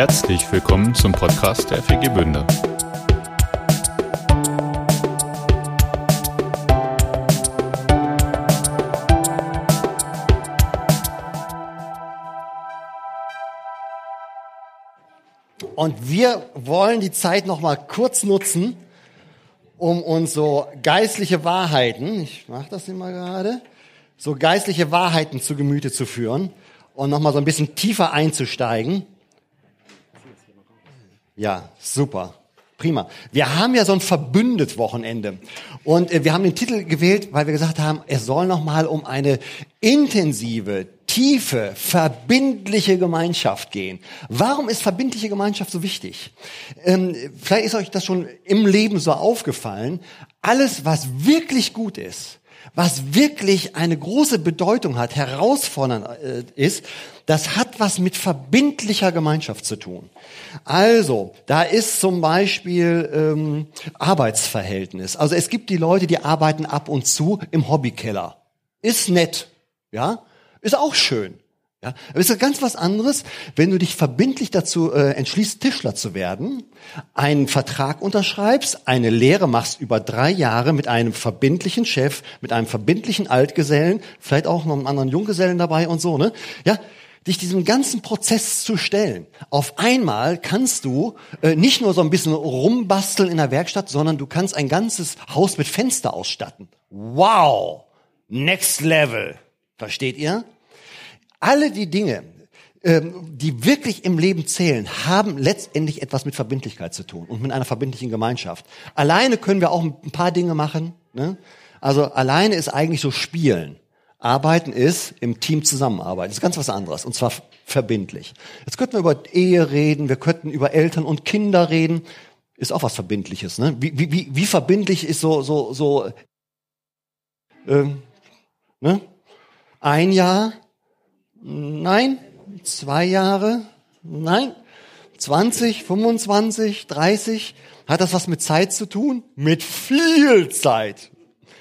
Herzlich willkommen zum Podcast der FG Bünde. Und wir wollen die Zeit noch mal kurz nutzen, um uns so geistliche Wahrheiten, ich mache das immer gerade, so geistliche Wahrheiten zu Gemüte zu führen und noch mal so ein bisschen tiefer einzusteigen. Ja, super. Prima. Wir haben ja so ein verbündet Wochenende und äh, wir haben den Titel gewählt, weil wir gesagt haben, es soll noch mal um eine intensive, tiefe, verbindliche Gemeinschaft gehen. Warum ist verbindliche Gemeinschaft so wichtig? Ähm, vielleicht ist euch das schon im Leben so aufgefallen. Alles, was wirklich gut ist, was wirklich eine große Bedeutung hat, herausfordernd äh, ist, das hat was mit verbindlicher Gemeinschaft zu tun. Also, da ist zum Beispiel ähm, Arbeitsverhältnis. Also es gibt die Leute, die arbeiten ab und zu im Hobbykeller. Ist nett, ja, ist auch schön. Ja, aber es ist ganz was anderes, wenn du dich verbindlich dazu äh, entschließt, Tischler zu werden, einen Vertrag unterschreibst, eine Lehre machst über drei Jahre mit einem verbindlichen Chef, mit einem verbindlichen Altgesellen, vielleicht auch noch einen anderen Junggesellen dabei und so, ne? Ja, dich diesem ganzen Prozess zu stellen. Auf einmal kannst du äh, nicht nur so ein bisschen rumbasteln in der Werkstatt, sondern du kannst ein ganzes Haus mit Fenster ausstatten. Wow! Next Level. Versteht ihr? Alle die Dinge, ähm, die wirklich im Leben zählen, haben letztendlich etwas mit Verbindlichkeit zu tun und mit einer verbindlichen Gemeinschaft. Alleine können wir auch ein paar Dinge machen. Ne? Also alleine ist eigentlich so Spielen. Arbeiten ist im Team zusammenarbeiten. Das ist ganz was anderes. Und zwar verbindlich. Jetzt könnten wir über Ehe reden, wir könnten über Eltern und Kinder reden. Ist auch was Verbindliches. Ne? Wie, wie, wie, verbindlich ist so, so, so ähm, ne? ein Jahr Nein. Zwei Jahre? Nein. 20, 25, 30? Hat das was mit Zeit zu tun? Mit viel Zeit.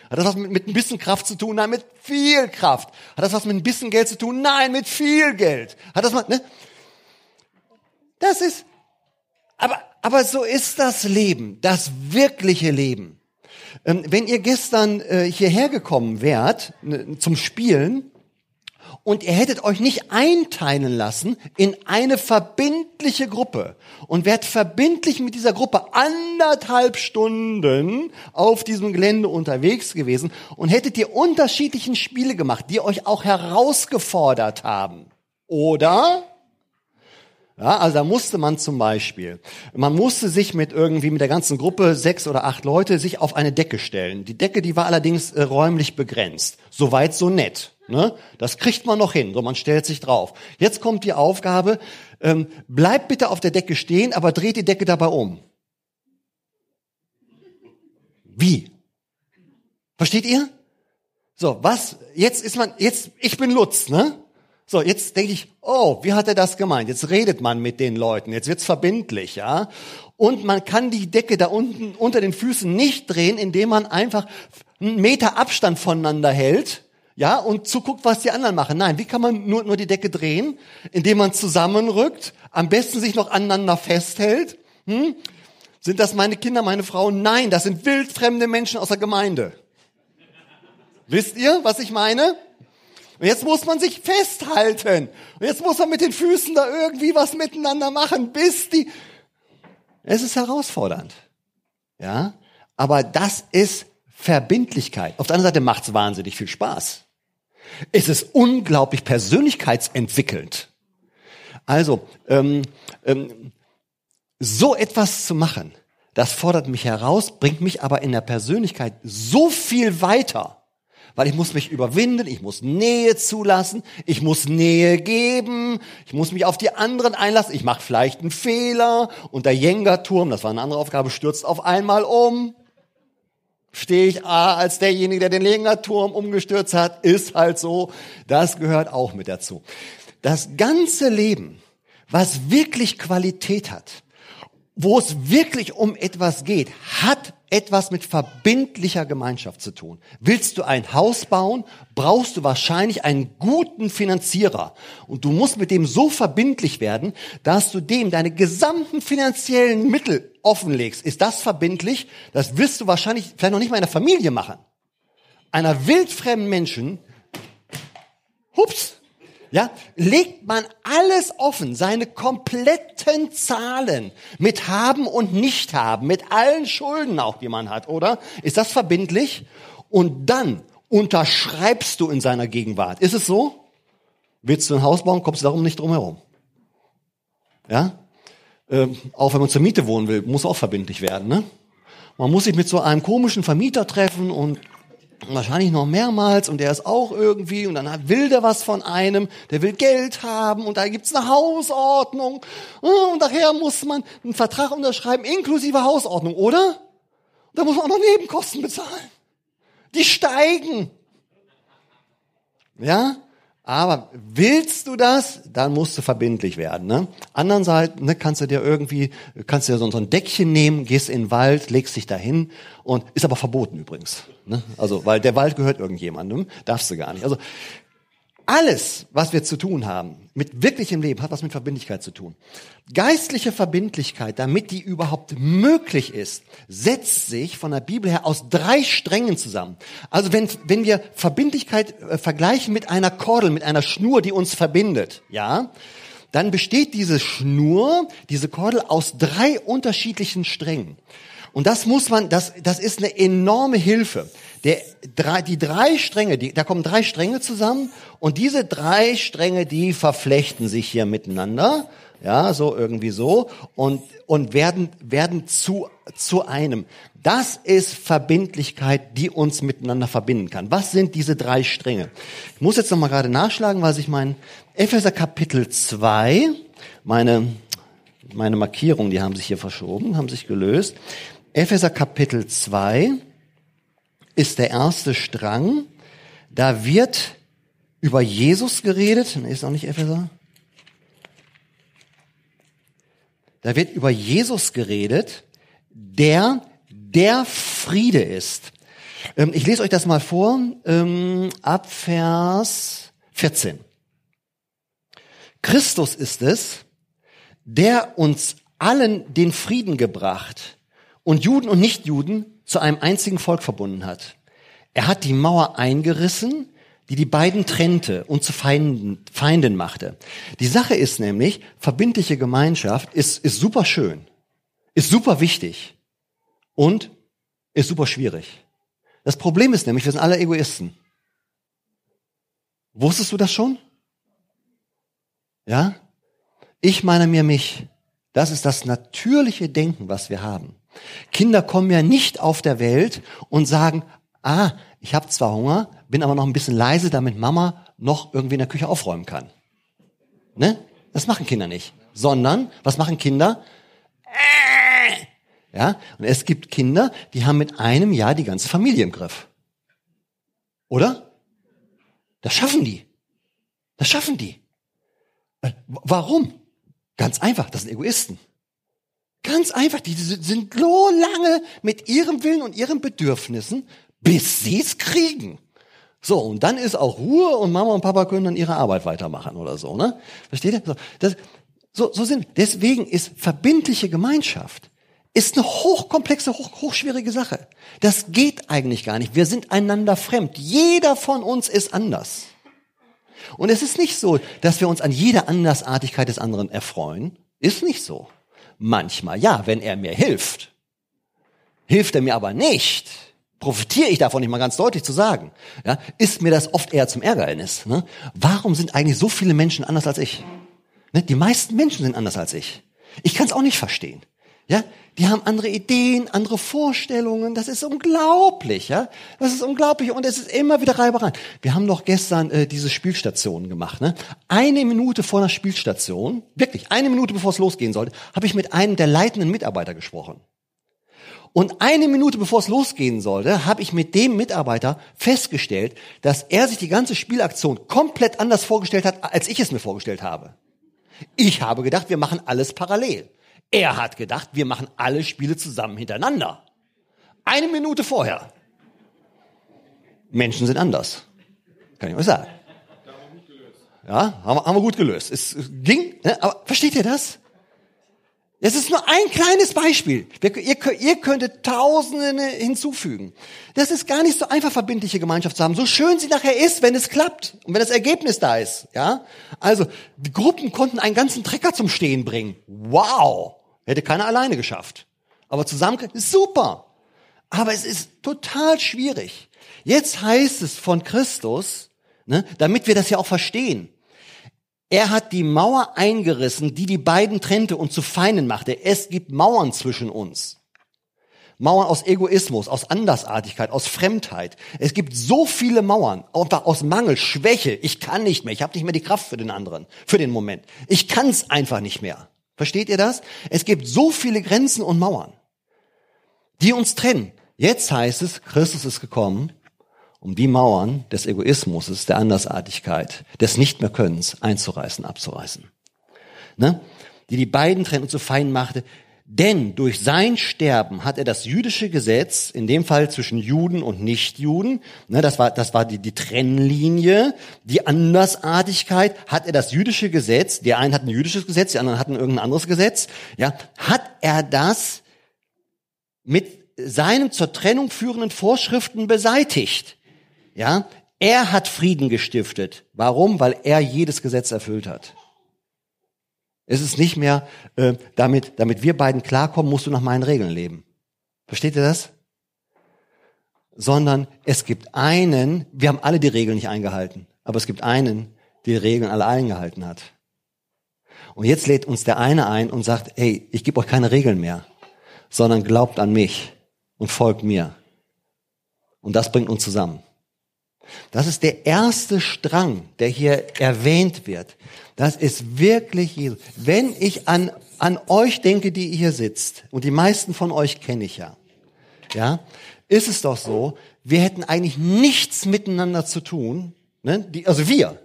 Hat das was mit, mit ein bisschen Kraft zu tun? Nein, mit viel Kraft. Hat das was mit ein bisschen Geld zu tun? Nein, mit viel Geld. Hat das was, ne? Das ist, aber, aber so ist das Leben, das wirkliche Leben. Ähm, wenn ihr gestern äh, hierher gekommen wärt, zum Spielen, und ihr hättet euch nicht einteilen lassen in eine verbindliche Gruppe und wärt verbindlich mit dieser Gruppe anderthalb Stunden auf diesem Gelände unterwegs gewesen und hättet ihr unterschiedlichen Spiele gemacht, die euch auch herausgefordert haben. Oder? Ja, also da musste man zum Beispiel, man musste sich mit irgendwie mit der ganzen Gruppe, sechs oder acht Leute, sich auf eine Decke stellen. Die Decke, die war allerdings äh, räumlich begrenzt. Soweit so nett. Ne? Das kriegt man noch hin, so man stellt sich drauf. Jetzt kommt die Aufgabe, ähm, bleibt bitte auf der Decke stehen, aber dreht die Decke dabei um. Wie? Versteht ihr? So, was? Jetzt ist man, jetzt, ich bin Lutz, ne? So, jetzt denke ich, oh, wie hat er das gemeint? Jetzt redet man mit den Leuten, jetzt wird's verbindlich, ja? Und man kann die Decke da unten unter den Füßen nicht drehen, indem man einfach einen Meter Abstand voneinander hält, ja, und zuguckt, was die anderen machen. Nein, wie kann man nur, nur die Decke drehen? Indem man zusammenrückt, am besten sich noch aneinander festhält. Hm? Sind das meine Kinder, meine Frau? Nein, das sind wildfremde Menschen aus der Gemeinde. Wisst ihr, was ich meine? Und jetzt muss man sich festhalten. Und jetzt muss man mit den Füßen da irgendwie was miteinander machen, bis die... Es ist herausfordernd. Ja? Aber das ist Verbindlichkeit. Auf der anderen Seite macht es wahnsinnig viel Spaß. Es ist unglaublich persönlichkeitsentwickelnd. Also, ähm, ähm, so etwas zu machen, das fordert mich heraus, bringt mich aber in der Persönlichkeit so viel weiter, weil ich muss mich überwinden, ich muss Nähe zulassen, ich muss Nähe geben, ich muss mich auf die anderen einlassen, ich mache vielleicht einen Fehler und der Jenga-Turm, das war eine andere Aufgabe, stürzt auf einmal um stehe ich A als derjenige, der den Legenerturm umgestürzt hat, ist halt so. Das gehört auch mit dazu. Das ganze Leben, was wirklich Qualität hat, wo es wirklich um etwas geht, hat etwas mit verbindlicher Gemeinschaft zu tun. Willst du ein Haus bauen, brauchst du wahrscheinlich einen guten Finanzierer. Und du musst mit dem so verbindlich werden, dass du dem deine gesamten finanziellen Mittel offenlegst. Ist das verbindlich? Das wirst du wahrscheinlich vielleicht noch nicht mal in der Familie machen. Einer wildfremden Menschen, hups, ja, legt man alles offen, seine kompletten Zahlen mit haben und nicht haben, mit allen Schulden auch, die man hat, oder? Ist das verbindlich? Und dann unterschreibst du in seiner Gegenwart. Ist es so? Willst du ein Haus bauen, kommst du darum nicht drum herum. Ja? Ähm, auch wenn man zur Miete wohnen will, muss auch verbindlich werden, ne? Man muss sich mit so einem komischen Vermieter treffen und wahrscheinlich noch mehrmals und der ist auch irgendwie und dann will der was von einem, der will Geld haben und da gibt's eine Hausordnung oh, und nachher muss man einen Vertrag unterschreiben inklusive Hausordnung, oder? Da muss man auch noch Nebenkosten bezahlen. Die steigen. Ja? Aber willst du das, dann musst du verbindlich werden. Ne? Andererseits ne, kannst du dir irgendwie, kannst du dir so ein Deckchen nehmen, gehst in den Wald, legst dich dahin und ist aber verboten übrigens. Ne? Also, weil der Wald gehört irgendjemandem, darfst du gar nicht. Also alles, was wir zu tun haben, mit wirklichem Leben, hat was mit Verbindlichkeit zu tun. Geistliche Verbindlichkeit, damit die überhaupt möglich ist, setzt sich von der Bibel her aus drei Strängen zusammen. Also wenn, wenn wir Verbindlichkeit äh, vergleichen mit einer Kordel, mit einer Schnur, die uns verbindet, ja, dann besteht diese Schnur, diese Kordel aus drei unterschiedlichen Strängen. Und das muss man, das, das ist eine enorme Hilfe. Der, drei, die drei Stränge, die, da kommen drei Stränge zusammen und diese drei Stränge, die verflechten sich hier miteinander, ja, so irgendwie so und und werden werden zu zu einem. Das ist Verbindlichkeit, die uns miteinander verbinden kann. Was sind diese drei Stränge? Ich muss jetzt noch mal gerade nachschlagen, weil sich mein Epheser Kapitel 2, meine meine Markierungen, die haben sich hier verschoben, haben sich gelöst. Epheser Kapitel 2 ist der erste Strang. Da wird über Jesus geredet. Ist auch nicht Epheser. Da wird über Jesus geredet, der der Friede ist. Ähm, ich lese euch das mal vor, ähm, ab Vers 14. Christus ist es, der uns allen den Frieden gebracht und Juden und Nichtjuden zu einem einzigen Volk verbunden hat. Er hat die Mauer eingerissen, die die beiden trennte und zu Feinden, Feinden machte. Die Sache ist nämlich, verbindliche Gemeinschaft ist, ist super schön, ist super wichtig und ist super schwierig. Das Problem ist nämlich, wir sind alle Egoisten. Wusstest du das schon? Ja? Ich meine mir mich. Das ist das natürliche Denken, was wir haben. Kinder kommen ja nicht auf der Welt und sagen, ah, ich habe zwar Hunger, bin aber noch ein bisschen leise, damit Mama noch irgendwie in der Küche aufräumen kann. Ne? Das machen Kinder nicht. Sondern, was machen Kinder? Ja, und es gibt Kinder, die haben mit einem Jahr die ganze Familie im Griff. Oder? Das schaffen die. Das schaffen die. Äh, warum? Ganz einfach, das sind Egoisten. Ganz einfach, die sind so lange mit ihrem Willen und ihren Bedürfnissen, bis sie es kriegen. So, und dann ist auch Ruhe und Mama und Papa können dann ihre Arbeit weitermachen oder so, ne? Versteht ihr? So, das, so, so sind, deswegen ist verbindliche Gemeinschaft, ist eine hochkomplexe, hoch, hochschwierige Sache. Das geht eigentlich gar nicht. Wir sind einander fremd. Jeder von uns ist anders. Und es ist nicht so, dass wir uns an jeder Andersartigkeit des anderen erfreuen. Ist nicht so. Manchmal ja, wenn er mir hilft. Hilft er mir aber nicht, profitiere ich davon nicht mal ganz deutlich zu sagen, ja, ist mir das oft eher zum Ärgernis. Ne? Warum sind eigentlich so viele Menschen anders als ich? Ne? Die meisten Menschen sind anders als ich. Ich kann es auch nicht verstehen. Ja, die haben andere Ideen, andere Vorstellungen. Das ist unglaublich, ja. Das ist unglaublich und es ist immer wieder Reibereien. Wir haben doch gestern äh, diese Spielstation gemacht. Ne? Eine Minute vor einer Spielstation, wirklich eine Minute bevor es losgehen sollte, habe ich mit einem der leitenden Mitarbeiter gesprochen. Und eine Minute bevor es losgehen sollte, habe ich mit dem Mitarbeiter festgestellt, dass er sich die ganze Spielaktion komplett anders vorgestellt hat, als ich es mir vorgestellt habe. Ich habe gedacht, wir machen alles parallel. Er hat gedacht, wir machen alle Spiele zusammen hintereinander. Eine Minute vorher. Menschen sind anders. Kann ich euch sagen. Ja, haben wir, gut gelöst. Es ging, ne? aber versteht ihr das? Das ist nur ein kleines Beispiel. Ihr, ihr könntet Tausende hinzufügen. Das ist gar nicht so einfach, verbindliche Gemeinschaft zu haben. So schön sie nachher ist, wenn es klappt und wenn das Ergebnis da ist. Ja, also die Gruppen konnten einen ganzen Trecker zum Stehen bringen. Wow, hätte keiner alleine geschafft. Aber zusammen super. Aber es ist total schwierig. Jetzt heißt es von Christus, ne, damit wir das ja auch verstehen. Er hat die Mauer eingerissen, die die beiden trennte und zu Feinden machte. Es gibt Mauern zwischen uns. Mauern aus Egoismus, aus Andersartigkeit, aus Fremdheit. Es gibt so viele Mauern, einfach aus Mangel, Schwäche. Ich kann nicht mehr, ich habe nicht mehr die Kraft für den anderen, für den Moment. Ich kann es einfach nicht mehr. Versteht ihr das? Es gibt so viele Grenzen und Mauern, die uns trennen. Jetzt heißt es, Christus ist gekommen, um die Mauern des Egoismus, der Andersartigkeit, des Nicht-mehr-Könnens einzureißen, abzureißen. Ne? Die die beiden trennen und zu fein machte. Denn durch sein Sterben hat er das jüdische Gesetz, in dem Fall zwischen Juden und Nichtjuden, ne, das war, das war die, die Trennlinie, die Andersartigkeit, hat er das jüdische Gesetz, die einen hatten ein jüdisches Gesetz, die anderen hatten irgendein anderes Gesetz, ja, hat er das mit seinen zur Trennung führenden Vorschriften beseitigt. Ja, er hat Frieden gestiftet. Warum? Weil er jedes Gesetz erfüllt hat. Es ist nicht mehr, äh, damit, damit wir beiden klarkommen, musst du nach meinen Regeln leben. Versteht ihr das? Sondern es gibt einen, wir haben alle die Regeln nicht eingehalten, aber es gibt einen, der die Regeln alle eingehalten hat. Und jetzt lädt uns der eine ein und sagt, hey, ich gebe euch keine Regeln mehr, sondern glaubt an mich und folgt mir. Und das bringt uns zusammen. Das ist der erste Strang, der hier erwähnt wird. Das ist wirklich Jesus. Wenn ich an, an euch denke, die ihr hier sitzt, und die meisten von euch kenne ich ja, ja, ist es doch so, wir hätten eigentlich nichts miteinander zu tun, ne? die, also wir,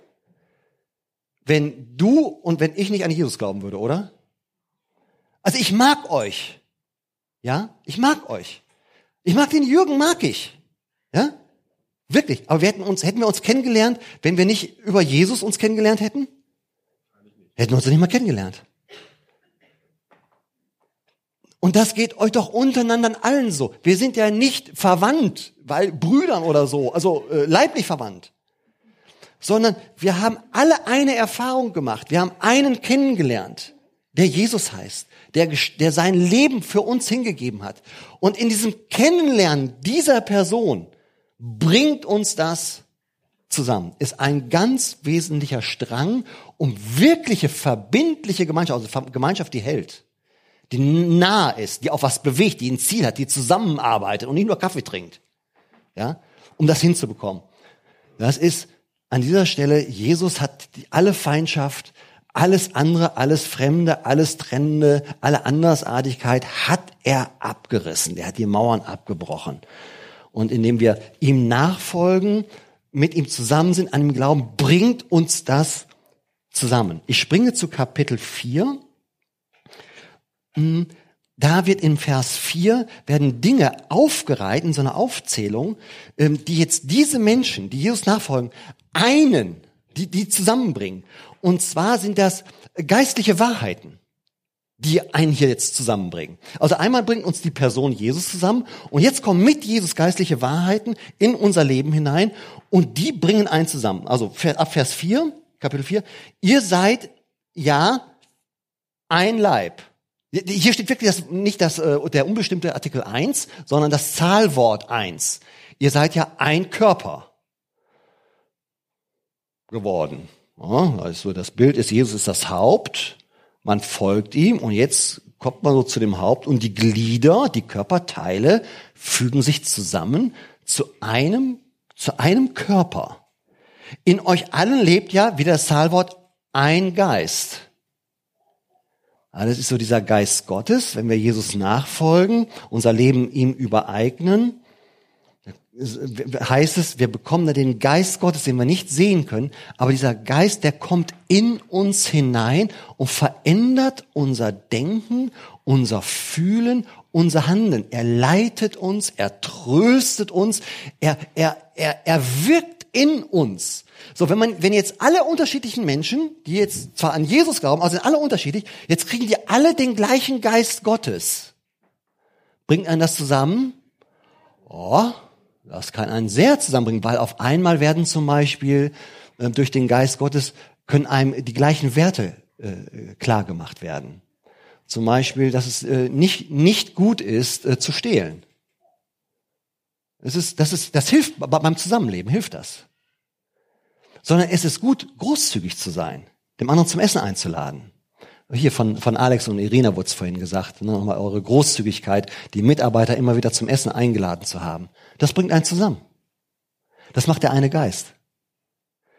wenn du und wenn ich nicht an Jesus glauben würde, oder? Also ich mag euch. Ja, ich mag euch. Ich mag den Jürgen, mag ich. Ja, Wirklich. Aber wir hätten uns, hätten wir uns kennengelernt, wenn wir nicht über Jesus uns kennengelernt hätten? Hätten wir uns nicht mal kennengelernt. Und das geht euch doch untereinander allen so. Wir sind ja nicht verwandt, weil Brüdern oder so, also äh, leiblich verwandt. Sondern wir haben alle eine Erfahrung gemacht. Wir haben einen kennengelernt, der Jesus heißt, der, der sein Leben für uns hingegeben hat. Und in diesem Kennenlernen dieser Person bringt uns das zusammen. Ist ein ganz wesentlicher Strang, um wirkliche verbindliche Gemeinschaft, also Gemeinschaft, die hält, die nah ist, die auf was bewegt, die ein Ziel hat, die zusammenarbeitet und nicht nur Kaffee trinkt. Ja, um das hinzubekommen. Das ist an dieser Stelle, Jesus hat alle Feindschaft, alles andere, alles Fremde, alles Trennende, alle Andersartigkeit hat er abgerissen. Er hat die Mauern abgebrochen und indem wir ihm nachfolgen, mit ihm zusammen sind, an ihm glauben, bringt uns das zusammen. Ich springe zu Kapitel 4. Hm, da wird in Vers 4 werden Dinge aufgereiht in so einer Aufzählung, ähm, die jetzt diese Menschen, die Jesus nachfolgen, einen, die, die zusammenbringen. Und zwar sind das geistliche Wahrheiten die einen hier jetzt zusammenbringen. Also einmal bringt uns die Person Jesus zusammen und jetzt kommen mit Jesus geistliche Wahrheiten in unser Leben hinein und die bringen einen zusammen. Also ab Vers 4, Kapitel 4, ihr seid ja ein Leib. Hier steht wirklich das, nicht das, äh, der unbestimmte Artikel 1, sondern das Zahlwort 1. Ihr seid ja ein Körper geworden. Also das Bild ist, Jesus ist das Haupt man folgt ihm und jetzt kommt man so zu dem Haupt und die Glieder, die Körperteile fügen sich zusammen zu einem, zu einem Körper. In euch allen lebt ja, wie das Zahlwort, ein Geist. Das ist so dieser Geist Gottes, wenn wir Jesus nachfolgen, unser Leben ihm übereignen, heißt es, wir bekommen da den Geist Gottes, den wir nicht sehen können, aber dieser Geist, der kommt in uns hinein und verändert unser Denken, unser Fühlen, unser Handeln. Er leitet uns, er tröstet uns, er, er, er, er wirkt in uns. So, wenn man, wenn jetzt alle unterschiedlichen Menschen, die jetzt zwar an Jesus glauben, aber sind alle unterschiedlich, jetzt kriegen die alle den gleichen Geist Gottes. Bringt einen das zusammen? Oh, das kann einen sehr zusammenbringen, weil auf einmal werden zum Beispiel äh, durch den Geist Gottes können einem die gleichen Werte äh, klar gemacht werden. Zum Beispiel, dass es äh, nicht, nicht gut ist, äh, zu stehlen. Das ist, das ist, das hilft beim Zusammenleben, hilft das. Sondern es ist gut, großzügig zu sein, dem anderen zum Essen einzuladen. Hier von, von Alex und Irina wurde es vorhin gesagt, ne, nochmal eure Großzügigkeit, die Mitarbeiter immer wieder zum Essen eingeladen zu haben. Das bringt einen zusammen. Das macht der eine Geist.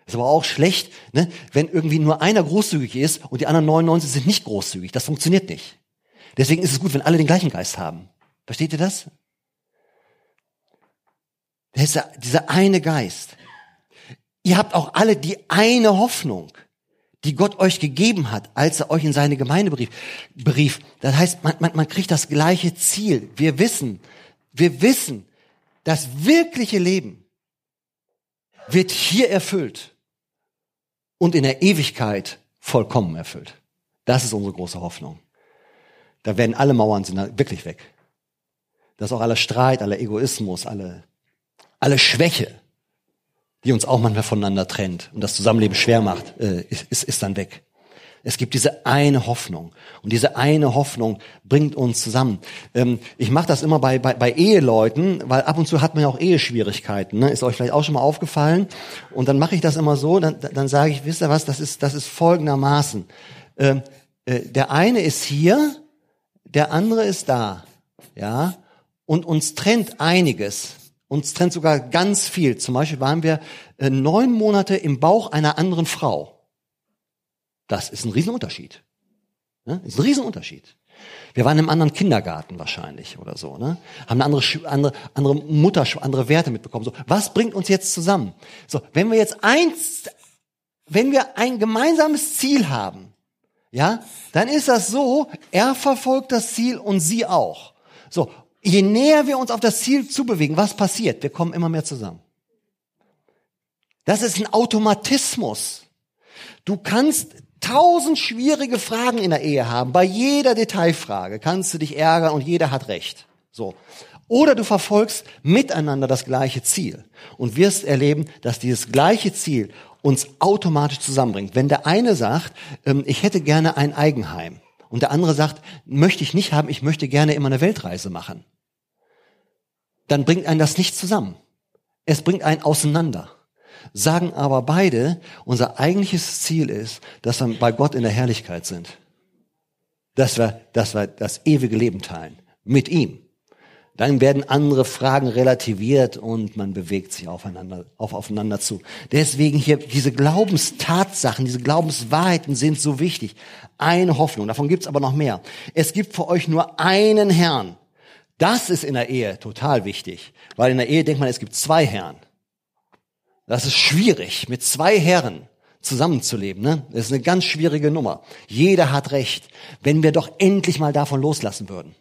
Ist aber auch schlecht, ne, wenn irgendwie nur einer großzügig ist und die anderen 99 sind nicht großzügig. Das funktioniert nicht. Deswegen ist es gut, wenn alle den gleichen Geist haben. Versteht ihr das? Das ist dieser eine Geist. Ihr habt auch alle die eine Hoffnung, die Gott euch gegeben hat, als er euch in seine Gemeinde berief. berief. Das heißt, man, man, man kriegt das gleiche Ziel. Wir wissen, wir wissen, das wirkliche Leben wird hier erfüllt und in der Ewigkeit vollkommen erfüllt. Das ist unsere große Hoffnung. Da werden alle Mauern sind wirklich weg. Da ist auch aller Streit, aller Egoismus, alle, alle Schwäche, die uns auch manchmal voneinander trennt und das Zusammenleben schwer macht, äh, ist, ist, dann weg. Es gibt diese eine Hoffnung. Und diese eine Hoffnung bringt uns zusammen. Ähm, ich mache das immer bei, bei, bei Eheleuten, weil ab und zu hat man ja auch Eheschwierigkeiten. Ne? Ist euch vielleicht auch schon mal aufgefallen. Und dann mache ich das immer so, dann, dann sage ich, wisst ihr was, das ist, das ist folgendermaßen. Ähm, äh, der eine ist hier, der andere ist da. Ja, und uns trennt einiges. Uns trennt sogar ganz viel. Zum Beispiel waren wir äh, neun Monate im Bauch einer anderen Frau. Das ist ein Riesenunterschied. Ne? Ist ein Riesenunterschied. Wir waren im anderen Kindergarten wahrscheinlich oder so, ne? Haben eine andere, andere, andere Mutter, andere Werte mitbekommen. So, was bringt uns jetzt zusammen? So, wenn wir jetzt eins, wenn wir ein gemeinsames Ziel haben, ja, dann ist das so, er verfolgt das Ziel und sie auch. So, je näher wir uns auf das Ziel zubewegen, was passiert? Wir kommen immer mehr zusammen. Das ist ein Automatismus. Du kannst tausend schwierige Fragen in der Ehe haben. Bei jeder Detailfrage kannst du dich ärgern und jeder hat recht. So. Oder du verfolgst miteinander das gleiche Ziel und wirst erleben, dass dieses gleiche Ziel uns automatisch zusammenbringt. Wenn der eine sagt, ähm, ich hätte gerne ein Eigenheim und der andere sagt, möchte ich nicht haben, ich möchte gerne immer eine Weltreise machen, dann bringt einen das nicht zusammen. Es bringt einen auseinander sagen aber beide, unser eigentliches Ziel ist, dass wir bei Gott in der Herrlichkeit sind. Dass wir, dass wir das ewige Leben teilen. Mit ihm. Dann werden andere Fragen relativiert und man bewegt sich aufeinander, auf, aufeinander zu. Deswegen hier diese Glaubenstatsachen, diese Glaubenswahrheiten sind so wichtig. Eine Hoffnung, davon gibt's aber noch mehr. Es gibt für euch nur einen Herrn. Das ist in der Ehe total wichtig, weil in der Ehe denkt man, es gibt zwei Herren. Das ist schwierig, mit zwei Herren zusammenzuleben. Ne? Das ist eine ganz schwierige Nummer. Jeder hat Recht, wenn wir doch endlich mal davon loslassen würden.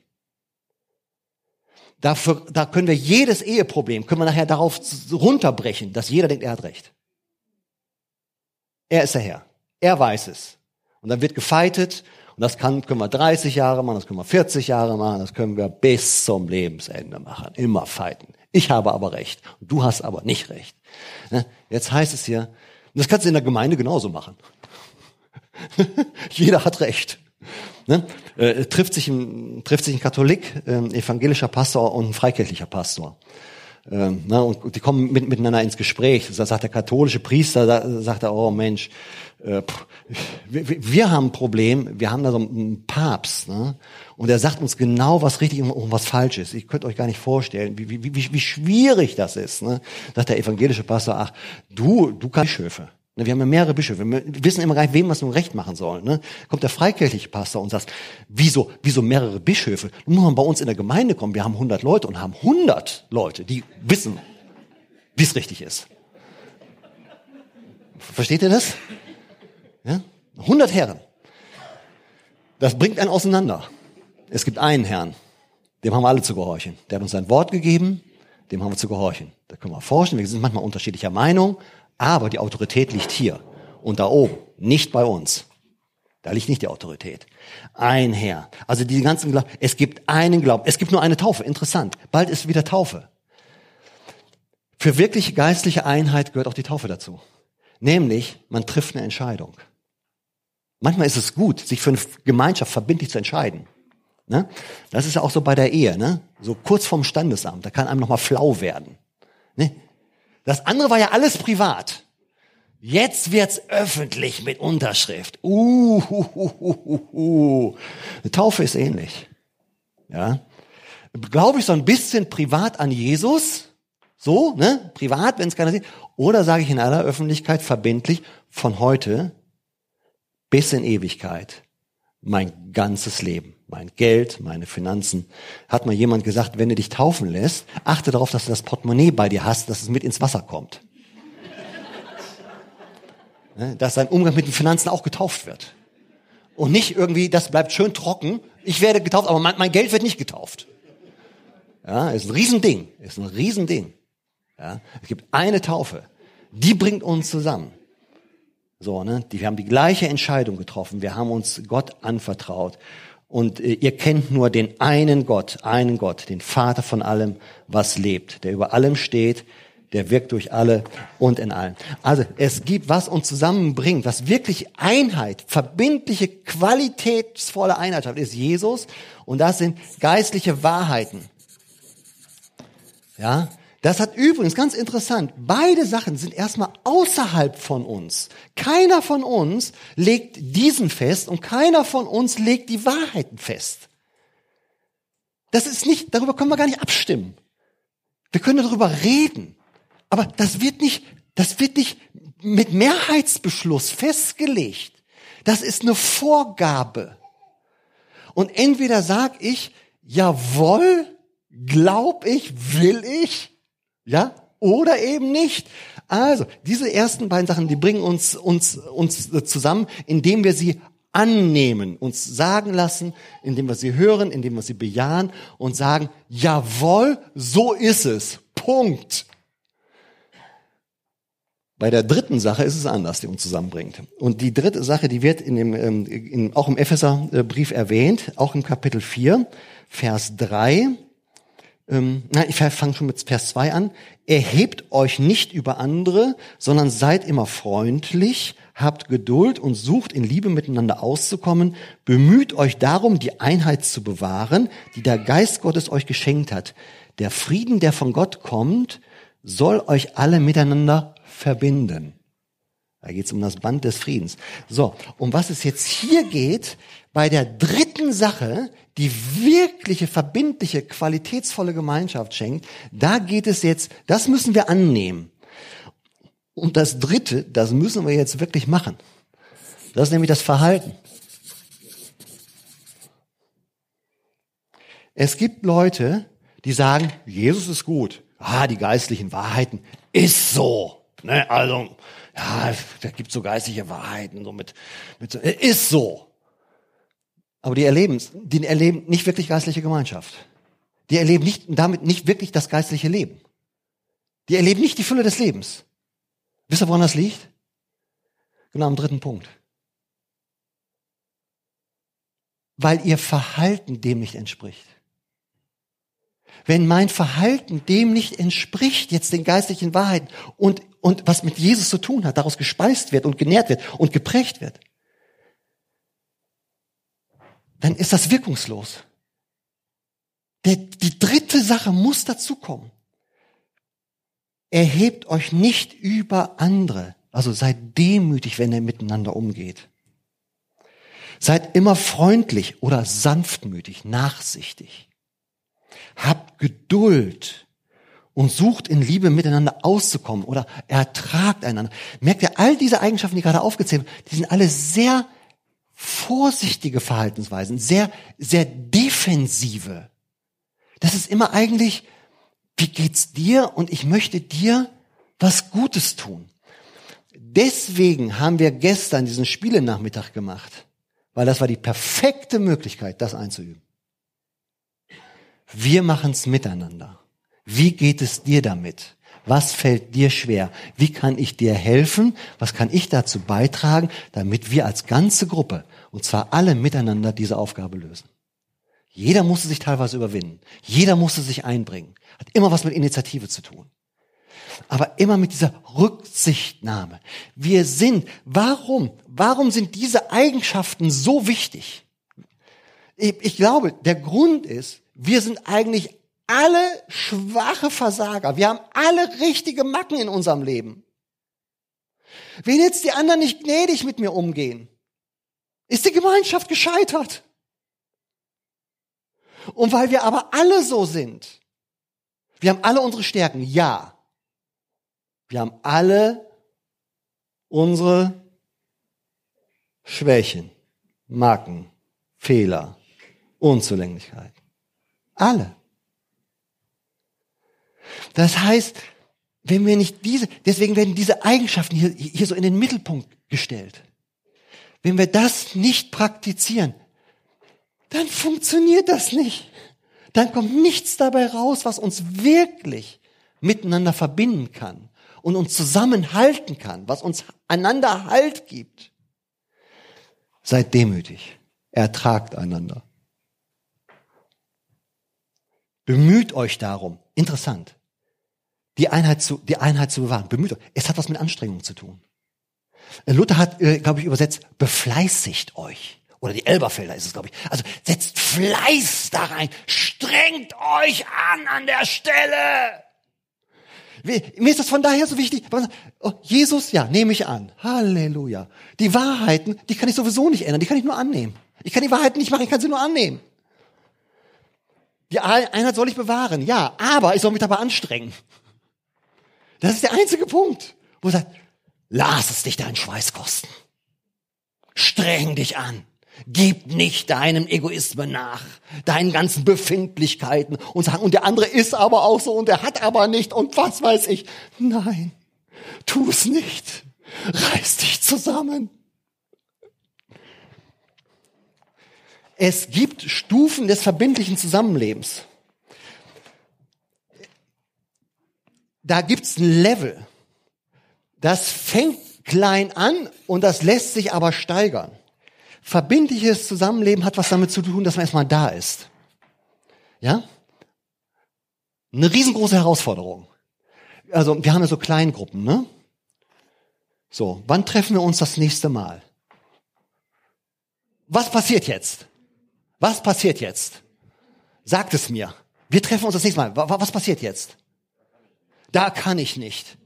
Dafür, da können wir jedes Eheproblem, können wir nachher darauf runterbrechen, dass jeder denkt, er hat Recht. Er ist der Herr. Er weiß es. Und dann wird gefeitet. Und das kann, können wir 30 Jahre machen, das können wir 40 Jahre machen, das können wir bis zum Lebensende machen. Immer fighten. Ich habe aber Recht. Du hast aber nicht Recht. Ne? Jetzt heißt es hier, das kannst du in der Gemeinde genauso machen. Jeder hat Recht. Ne? Äh, trifft, sich ein, trifft sich ein Katholik, äh, evangelischer Pastor und ein freikirchlicher Pastor. Ähm, ne, und die kommen mit, miteinander ins Gespräch. Da sagt der katholische Priester, da sagt er, oh Mensch, äh, pff, wir, wir, haben ein Problem, wir haben da so einen Papst, ne? und er sagt uns genau, was richtig und was falsch ist. Ich könnte euch gar nicht vorstellen, wie, wie, wie, wie schwierig das ist. Ne? Sagt der evangelische Pastor, ach, du, du kannst Bischöfe. Ne, wir haben ja mehrere Bischöfe. Wir wissen immer gar nicht, wem wir es nun recht machen sollen. Ne? Kommt der freikirchliche Pastor und sagt, wieso, wieso mehrere Bischöfe? Nun muss man bei uns in der Gemeinde kommen. Wir haben 100 Leute und haben 100 Leute, die wissen, wie es richtig ist. Versteht ihr das? Ja? 100 Herren. Das bringt einen auseinander. Es gibt einen Herrn. Dem haben wir alle zu gehorchen. Der hat uns sein Wort gegeben, dem haben wir zu gehorchen. Da können wir forschen, wir sind manchmal unterschiedlicher Meinung, aber die Autorität liegt hier und da oben, nicht bei uns. Da liegt nicht die Autorität. Ein Herr. Also die ganzen Glauben. Es gibt einen Glauben. Es gibt nur eine Taufe. Interessant. Bald ist wieder Taufe. Für wirkliche geistliche Einheit gehört auch die Taufe dazu. Nämlich, man trifft eine Entscheidung. Manchmal ist es gut, sich für eine Gemeinschaft verbindlich zu entscheiden. Ne? Das ist ja auch so bei der Ehe, ne? so kurz vorm Standesamt, da kann einem nochmal flau werden. Ne? Das andere war ja alles privat. Jetzt wird's öffentlich mit Unterschrift. Uh, uh, uh, uh, uh. Eine Taufe ist ähnlich. Ja? Glaube ich so ein bisschen privat an Jesus, so, ne? Privat, wenn es keiner sieht. Oder sage ich in aller Öffentlichkeit verbindlich von heute bis in Ewigkeit mein ganzes Leben, mein Geld, meine Finanzen. Hat mal jemand gesagt, wenn du dich taufen lässt, achte darauf, dass du das Portemonnaie bei dir hast, dass es mit ins Wasser kommt. Ne? dass dein Umgang mit den Finanzen auch getauft wird. Und nicht irgendwie, das bleibt schön trocken. Ich werde getauft, aber mein, mein Geld wird nicht getauft. Ja, ist ein Riesending. Ist ein Riesending. Ja, es gibt eine Taufe. Die bringt uns zusammen. So, ne? Die, wir haben die gleiche Entscheidung getroffen. Wir haben uns Gott anvertraut. Und äh, ihr kennt nur den einen Gott, einen Gott, den Vater von allem, was lebt, der über allem steht, der wirkt durch alle und in allen. Also es gibt, was uns zusammenbringt, was wirklich Einheit, verbindliche, qualitätsvolle Einheit hat, ist Jesus. Und das sind geistliche Wahrheiten. Ja, das hat übrigens ganz interessant, beide Sachen sind erstmal außerhalb von uns. Keiner von uns legt diesen fest und keiner von uns legt die Wahrheiten fest. Das ist nicht, darüber können wir gar nicht abstimmen. Wir können darüber reden, aber das wird nicht, das wird nicht mit Mehrheitsbeschluss festgelegt. Das ist eine Vorgabe. Und entweder sag ich, jawohl, glaub ich, will ich, ja, oder eben nicht. Also, diese ersten beiden Sachen, die bringen uns, uns, uns zusammen, indem wir sie annehmen, uns sagen lassen, indem wir sie hören, indem wir sie bejahen und sagen, jawohl, so ist es. Punkt. Bei der dritten Sache ist es anders, die uns zusammenbringt. Und die dritte Sache, die wird in dem, ähm, in, auch im Epheserbrief erwähnt, auch im Kapitel 4, Vers 3 ähm, na, ich fange schon mit Vers 2 an. Erhebt euch nicht über andere, sondern seid immer freundlich, habt Geduld und sucht in Liebe miteinander auszukommen. Bemüht euch darum, die Einheit zu bewahren, die der Geist Gottes euch geschenkt hat. Der Frieden, der von Gott kommt, soll euch alle miteinander verbinden. Da geht es um das Band des Friedens. So, um was es jetzt hier geht, bei der dritten Sache, die wirkliche, verbindliche, qualitätsvolle Gemeinschaft schenkt, da geht es jetzt, das müssen wir annehmen. Und das Dritte, das müssen wir jetzt wirklich machen. Das ist nämlich das Verhalten. Es gibt Leute, die sagen, Jesus ist gut. Ah, die geistlichen Wahrheiten. Ist so. Ne, also, ja, da gibt so geistliche Wahrheiten, so mit, mit so, ist so. Aber die erleben, die erleben nicht wirklich geistliche Gemeinschaft. Die erleben nicht, damit nicht wirklich das geistliche Leben. Die erleben nicht die Fülle des Lebens. Wisst ihr, woran das liegt? Genau am dritten Punkt. Weil ihr Verhalten dem nicht entspricht. Wenn mein Verhalten dem nicht entspricht, jetzt den geistlichen Wahrheiten und, und was mit Jesus zu tun hat, daraus gespeist wird und genährt wird und geprägt wird, dann ist das wirkungslos. Der, die dritte Sache muss dazukommen. Erhebt euch nicht über andere. Also seid demütig, wenn ihr miteinander umgeht. Seid immer freundlich oder sanftmütig, nachsichtig. Habt Geduld und sucht in Liebe miteinander auszukommen oder ertragt einander. Merkt ihr, all diese Eigenschaften, die gerade aufgezählt werden, die sind alle sehr vorsichtige Verhaltensweisen, sehr, sehr defensive. Das ist immer eigentlich, wie geht's dir und ich möchte dir was Gutes tun. Deswegen haben wir gestern diesen Spielenachmittag gemacht, weil das war die perfekte Möglichkeit, das einzuüben. Wir machen es miteinander. Wie geht es dir damit? Was fällt dir schwer? Wie kann ich dir helfen? Was kann ich dazu beitragen, damit wir als ganze Gruppe, und zwar alle miteinander, diese Aufgabe lösen? Jeder musste sich teilweise überwinden. Jeder musste sich einbringen. Hat immer was mit Initiative zu tun. Aber immer mit dieser Rücksichtnahme. Wir sind, warum, warum sind diese Eigenschaften so wichtig? Ich, ich glaube, der Grund ist, wir sind eigentlich alle schwache Versager. Wir haben alle richtige Macken in unserem Leben. Wenn jetzt die anderen nicht gnädig mit mir umgehen, ist die Gemeinschaft gescheitert. Und weil wir aber alle so sind, wir haben alle unsere Stärken, ja. Wir haben alle unsere Schwächen, Marken, Fehler, Unzulänglichkeit. Alle. Das heißt, wenn wir nicht diese, deswegen werden diese Eigenschaften hier, hier so in den Mittelpunkt gestellt. Wenn wir das nicht praktizieren, dann funktioniert das nicht. Dann kommt nichts dabei raus, was uns wirklich miteinander verbinden kann und uns zusammenhalten kann, was uns einander Halt gibt. Seid demütig, ertragt einander. Bemüht euch darum, interessant, die Einheit zu, die Einheit zu bewahren. Bemüht euch. Es hat was mit Anstrengung zu tun. Luther hat, äh, glaube ich, übersetzt, befleißigt euch. Oder die Elberfelder ist es, glaube ich. Also setzt Fleiß da rein. Strengt euch an an der Stelle. Mir ist das von daher so wichtig. Oh, Jesus, ja, nehme ich an. Halleluja. Die Wahrheiten, die kann ich sowieso nicht ändern. Die kann ich nur annehmen. Ich kann die Wahrheiten nicht machen, ich kann sie nur annehmen. Die Einheit soll ich bewahren, ja, aber ich soll mich dabei anstrengen. Das ist der einzige Punkt, wo er sagt, lass es dich deinen Schweiß kosten. Streng dich an. Gib nicht deinem Egoismen nach, deinen ganzen Befindlichkeiten und sagen, und der andere ist aber auch so und der hat aber nicht und was weiß ich. Nein, tu es nicht. Reiß dich zusammen. Es gibt Stufen des verbindlichen Zusammenlebens. Da gibt's ein Level. Das fängt klein an und das lässt sich aber steigern. Verbindliches Zusammenleben hat was damit zu tun, dass man erstmal da ist. Ja? Eine riesengroße Herausforderung. Also, wir haben ja so Kleingruppen, ne? So, wann treffen wir uns das nächste Mal? Was passiert jetzt? Was passiert jetzt? Sagt es mir. Wir treffen uns das nächste Mal. Was passiert jetzt? Da kann ich nicht.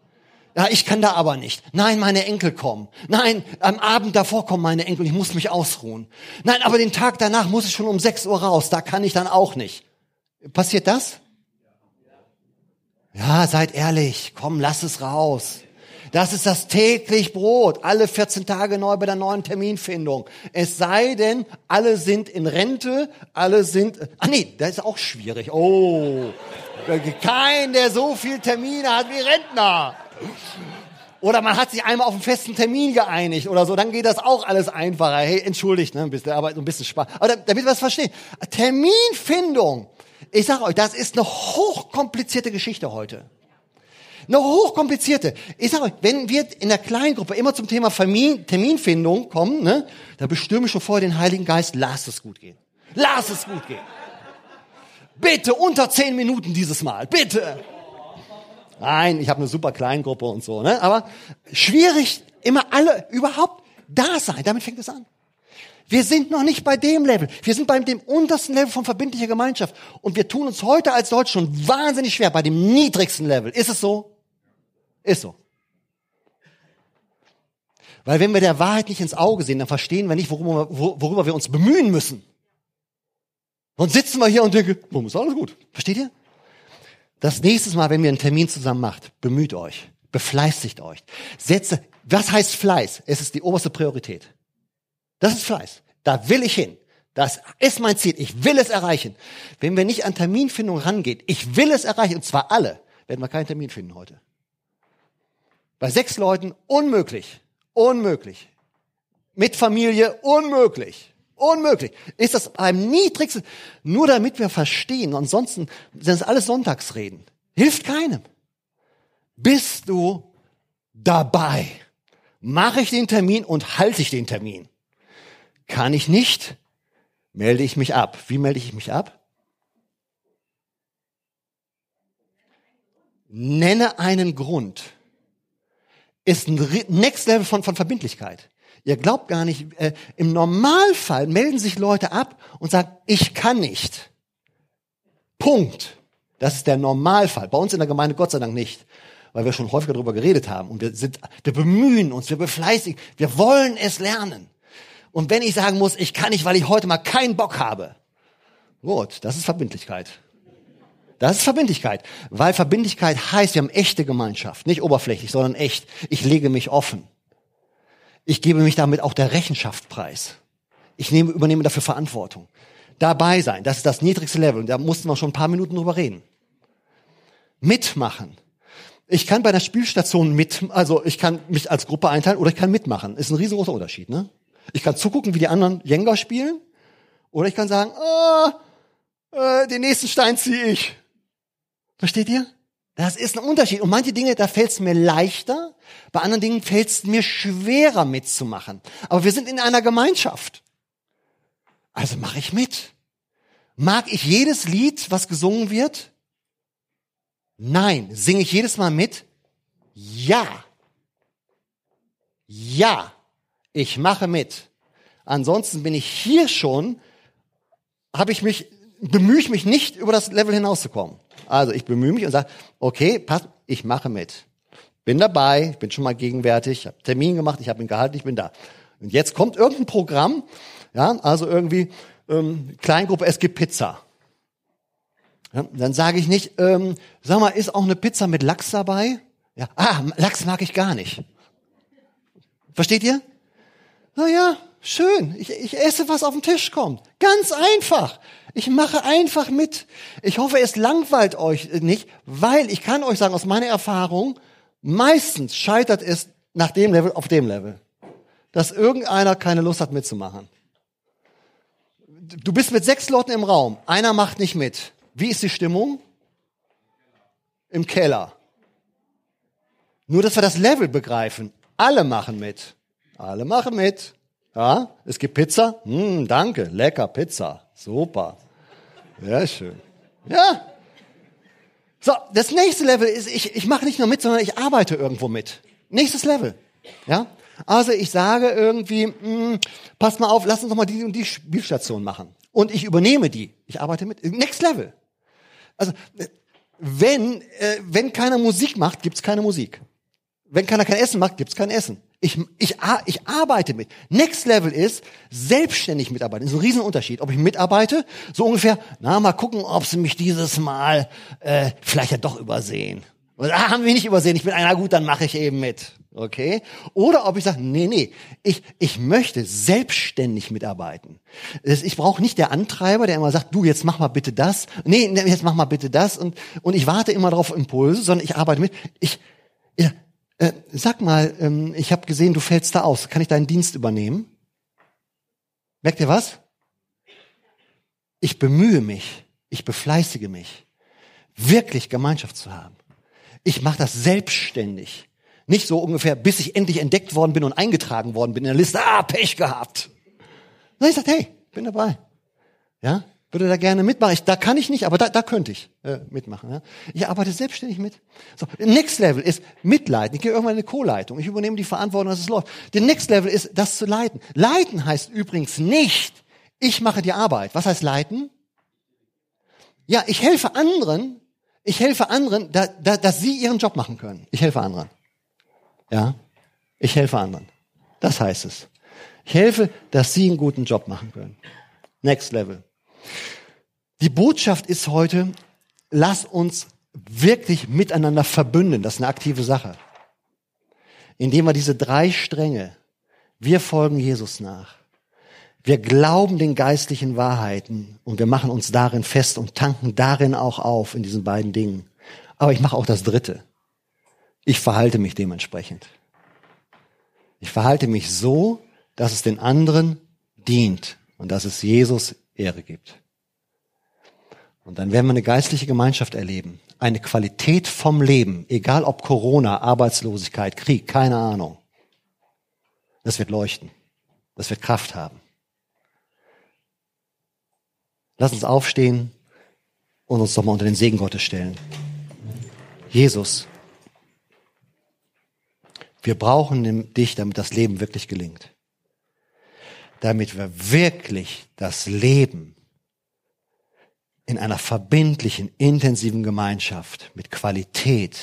Ja, ich kann da aber nicht. Nein, meine Enkel kommen. Nein, am Abend davor kommen meine Enkel, ich muss mich ausruhen. Nein, aber den Tag danach muss ich schon um 6 Uhr raus, da kann ich dann auch nicht. Passiert das? Ja, seid ehrlich, komm, lass es raus. Das ist das täglich Brot, alle 14 Tage neu bei der neuen Terminfindung. Es sei denn, alle sind in Rente, alle sind, ah nee, das ist auch schwierig. Oh, kein, der so viel Termine hat wie Rentner. Oder man hat sich einmal auf einen festen Termin geeinigt oder so, dann geht das auch alles einfacher. Hey, entschuldigt, ne, ein bisschen, aber ein bisschen Spaß. Aber damit wir es verstehen. Terminfindung. Ich sage euch, das ist eine hochkomplizierte Geschichte heute. Eine hochkomplizierte. Ich sage euch, wenn wir in der Kleingruppe immer zum Thema Terminfindung kommen, ne, da bestürme ich schon vorher den Heiligen Geist, lass es gut gehen. Lass es gut gehen. Bitte unter zehn Minuten dieses Mal. Bitte. Nein, ich habe eine super Kleingruppe und so. Ne? Aber schwierig, immer alle überhaupt da sein. Damit fängt es an. Wir sind noch nicht bei dem Level. Wir sind bei dem untersten Level von verbindlicher Gemeinschaft. Und wir tun uns heute als Deutsch schon wahnsinnig schwer bei dem niedrigsten Level. Ist es so? Ist so. Weil wenn wir der Wahrheit nicht ins Auge sehen, dann verstehen wir nicht, worüber, worüber wir uns bemühen müssen. Und sitzen wir hier und denken, warum ist alles gut? Versteht ihr? Das nächste Mal, wenn wir einen Termin zusammen macht, bemüht euch, befleißigt euch. Setze, was heißt Fleiß? Es ist die oberste Priorität. Das ist Fleiß. Da will ich hin. Das ist mein Ziel. Ich will es erreichen. Wenn wir nicht an Terminfindung rangehen, ich will es erreichen, und zwar alle, werden wir keinen Termin finden heute. Bei sechs Leuten unmöglich. Unmöglich. Mit Familie unmöglich. Unmöglich. Ist das beim niedrigsten, nur damit wir verstehen, ansonsten sind es alles Sonntagsreden. Hilft keinem. Bist du dabei? Mache ich den Termin und halte ich den Termin? Kann ich nicht, melde ich mich ab. Wie melde ich mich ab? Nenne einen Grund. Ist ein Next Level von, von Verbindlichkeit. Ihr glaubt gar nicht, äh, im Normalfall melden sich Leute ab und sagen, ich kann nicht. Punkt. Das ist der Normalfall. Bei uns in der Gemeinde Gott sei Dank nicht, weil wir schon häufiger darüber geredet haben. Und wir sind, wir bemühen uns, wir befleißigen, wir wollen es lernen. Und wenn ich sagen muss, ich kann nicht, weil ich heute mal keinen Bock habe, gut, das ist Verbindlichkeit. Das ist Verbindlichkeit, weil Verbindlichkeit heißt, wir haben echte Gemeinschaft, nicht oberflächlich, sondern echt. Ich lege mich offen. Ich gebe mich damit auch der Rechenschaft preis. Ich nehme, übernehme dafür Verantwortung. Dabei sein, das ist das niedrigste Level. Und da mussten wir schon ein paar Minuten drüber reden. Mitmachen. Ich kann bei der Spielstation mit, also ich kann mich als Gruppe einteilen oder ich kann mitmachen. Ist ein riesengroßer Unterschied, ne? Ich kann zugucken, wie die anderen Jenga spielen, oder ich kann sagen, ah, äh, den nächsten Stein ziehe ich. Versteht ihr? Das ist ein Unterschied. Und manche Dinge, da fällt es mir leichter, bei anderen Dingen fällt es mir schwerer mitzumachen. Aber wir sind in einer Gemeinschaft. Also mache ich mit. Mag ich jedes Lied, was gesungen wird? Nein. Singe ich jedes Mal mit? Ja. Ja. Ich mache mit. Ansonsten bin ich hier schon, habe ich mich, bemühe ich mich nicht, über das Level hinauszukommen. Also ich bemühe mich und sage, okay, passt, ich mache mit. Bin dabei, ich bin schon mal gegenwärtig, habe Termin gemacht, ich habe ihn gehalten, ich bin da. Und jetzt kommt irgendein Programm, ja, also irgendwie ähm, Kleingruppe, es gibt Pizza. Ja, dann sage ich nicht, ähm, sag mal, ist auch eine Pizza mit Lachs dabei? Ja, ah, Lachs mag ich gar nicht. Versteht ihr? Na ja, schön. Ich, ich esse, was auf den Tisch kommt. Ganz einfach. Ich mache einfach mit. Ich hoffe, es langweilt euch nicht, weil ich kann euch sagen, aus meiner Erfahrung, meistens scheitert es nach dem Level auf dem Level. Dass irgendeiner keine Lust hat mitzumachen. Du bist mit sechs Leuten im Raum. Einer macht nicht mit. Wie ist die Stimmung? Im Keller. Nur, dass wir das Level begreifen. Alle machen mit. Alle machen mit. Ja, es gibt Pizza. Hm, danke, lecker Pizza. Super. Ja, schön. Ja. So, das nächste Level ist, ich, ich mache nicht nur mit, sondern ich arbeite irgendwo mit. Nächstes Level. Ja. Also ich sage irgendwie, hm, pass mal auf, lass uns doch mal die und die Spielstation machen. Und ich übernehme die. Ich arbeite mit. Next Level. Also wenn, äh, wenn keiner Musik macht, gibt's keine Musik. Wenn keiner kein Essen macht, gibt's kein Essen. Ich, ich, ich arbeite mit. Next Level ist selbstständig mitarbeiten. Das ist ein Riesenunterschied. Ob ich mitarbeite, so ungefähr, na, mal gucken, ob sie mich dieses Mal äh, vielleicht ja doch übersehen. Oder ah, haben wir nicht übersehen, ich bin einer gut, dann mache ich eben mit. Okay? Oder ob ich sage, nee, nee, ich, ich möchte selbstständig mitarbeiten. Ich brauche nicht der Antreiber, der immer sagt, du, jetzt mach mal bitte das. Nee, jetzt mach mal bitte das. Und, und ich warte immer darauf Impulse, sondern ich arbeite mit. Ich, ja, äh, sag mal, ähm, ich habe gesehen, du fällst da aus. Kann ich deinen Dienst übernehmen? Merkt ihr was? Ich bemühe mich, ich befleißige mich, wirklich Gemeinschaft zu haben. Ich mache das selbstständig. Nicht so ungefähr, bis ich endlich entdeckt worden bin und eingetragen worden bin in der Liste. Ah, Pech gehabt. Nein, ich sage, hey, bin dabei. Ja, würde da gerne mitmachen. Ich, da kann ich nicht, aber da, da könnte ich äh, mitmachen. Ja? Ich arbeite selbstständig mit. So, Next Level ist mitleiten. Ich gehe irgendwann in eine Co-Leitung. Ich übernehme die Verantwortung, dass es läuft. Der Next Level ist, das zu leiten. Leiten heißt übrigens nicht, ich mache die Arbeit. Was heißt leiten? Ja, ich helfe anderen. Ich helfe anderen, da, da, dass sie ihren Job machen können. Ich helfe anderen. Ja, ich helfe anderen. Das heißt es. Ich helfe, dass sie einen guten Job machen können. Next Level. Die Botschaft ist heute, lass uns wirklich miteinander verbünden. Das ist eine aktive Sache. Indem wir diese drei Stränge, wir folgen Jesus nach. Wir glauben den geistlichen Wahrheiten und wir machen uns darin fest und tanken darin auch auf in diesen beiden Dingen. Aber ich mache auch das Dritte. Ich verhalte mich dementsprechend. Ich verhalte mich so, dass es den anderen dient und dass es Jesus Ehre gibt. Und dann werden wir eine geistliche Gemeinschaft erleben. Eine Qualität vom Leben, egal ob Corona, Arbeitslosigkeit, Krieg, keine Ahnung. Das wird leuchten. Das wird Kraft haben. Lass uns aufstehen und uns doch mal unter den Segen Gottes stellen. Jesus, wir brauchen dich, damit das Leben wirklich gelingt. Damit wir wirklich das Leben in einer verbindlichen, intensiven Gemeinschaft mit Qualität,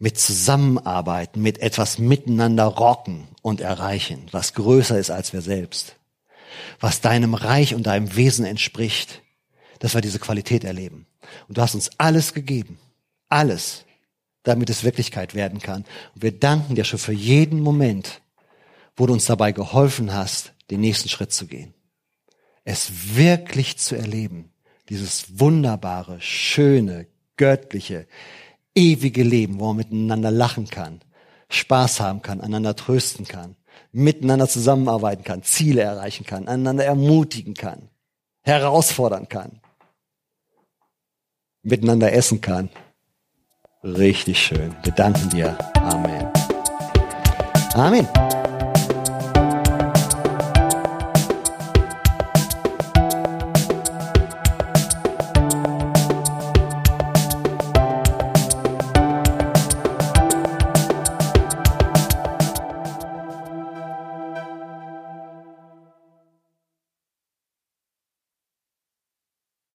mit Zusammenarbeiten, mit etwas miteinander rocken und erreichen, was größer ist als wir selbst, was deinem Reich und deinem Wesen entspricht, dass wir diese Qualität erleben. Und du hast uns alles gegeben, alles, damit es Wirklichkeit werden kann. Und wir danken dir schon für jeden Moment, wo du uns dabei geholfen hast, den nächsten Schritt zu gehen. Es wirklich zu erleben, dieses wunderbare, schöne, göttliche, ewige Leben, wo man miteinander lachen kann, Spaß haben kann, einander trösten kann, miteinander zusammenarbeiten kann, Ziele erreichen kann, einander ermutigen kann, herausfordern kann, miteinander essen kann. Richtig schön. Wir danken dir. Amen. Amen.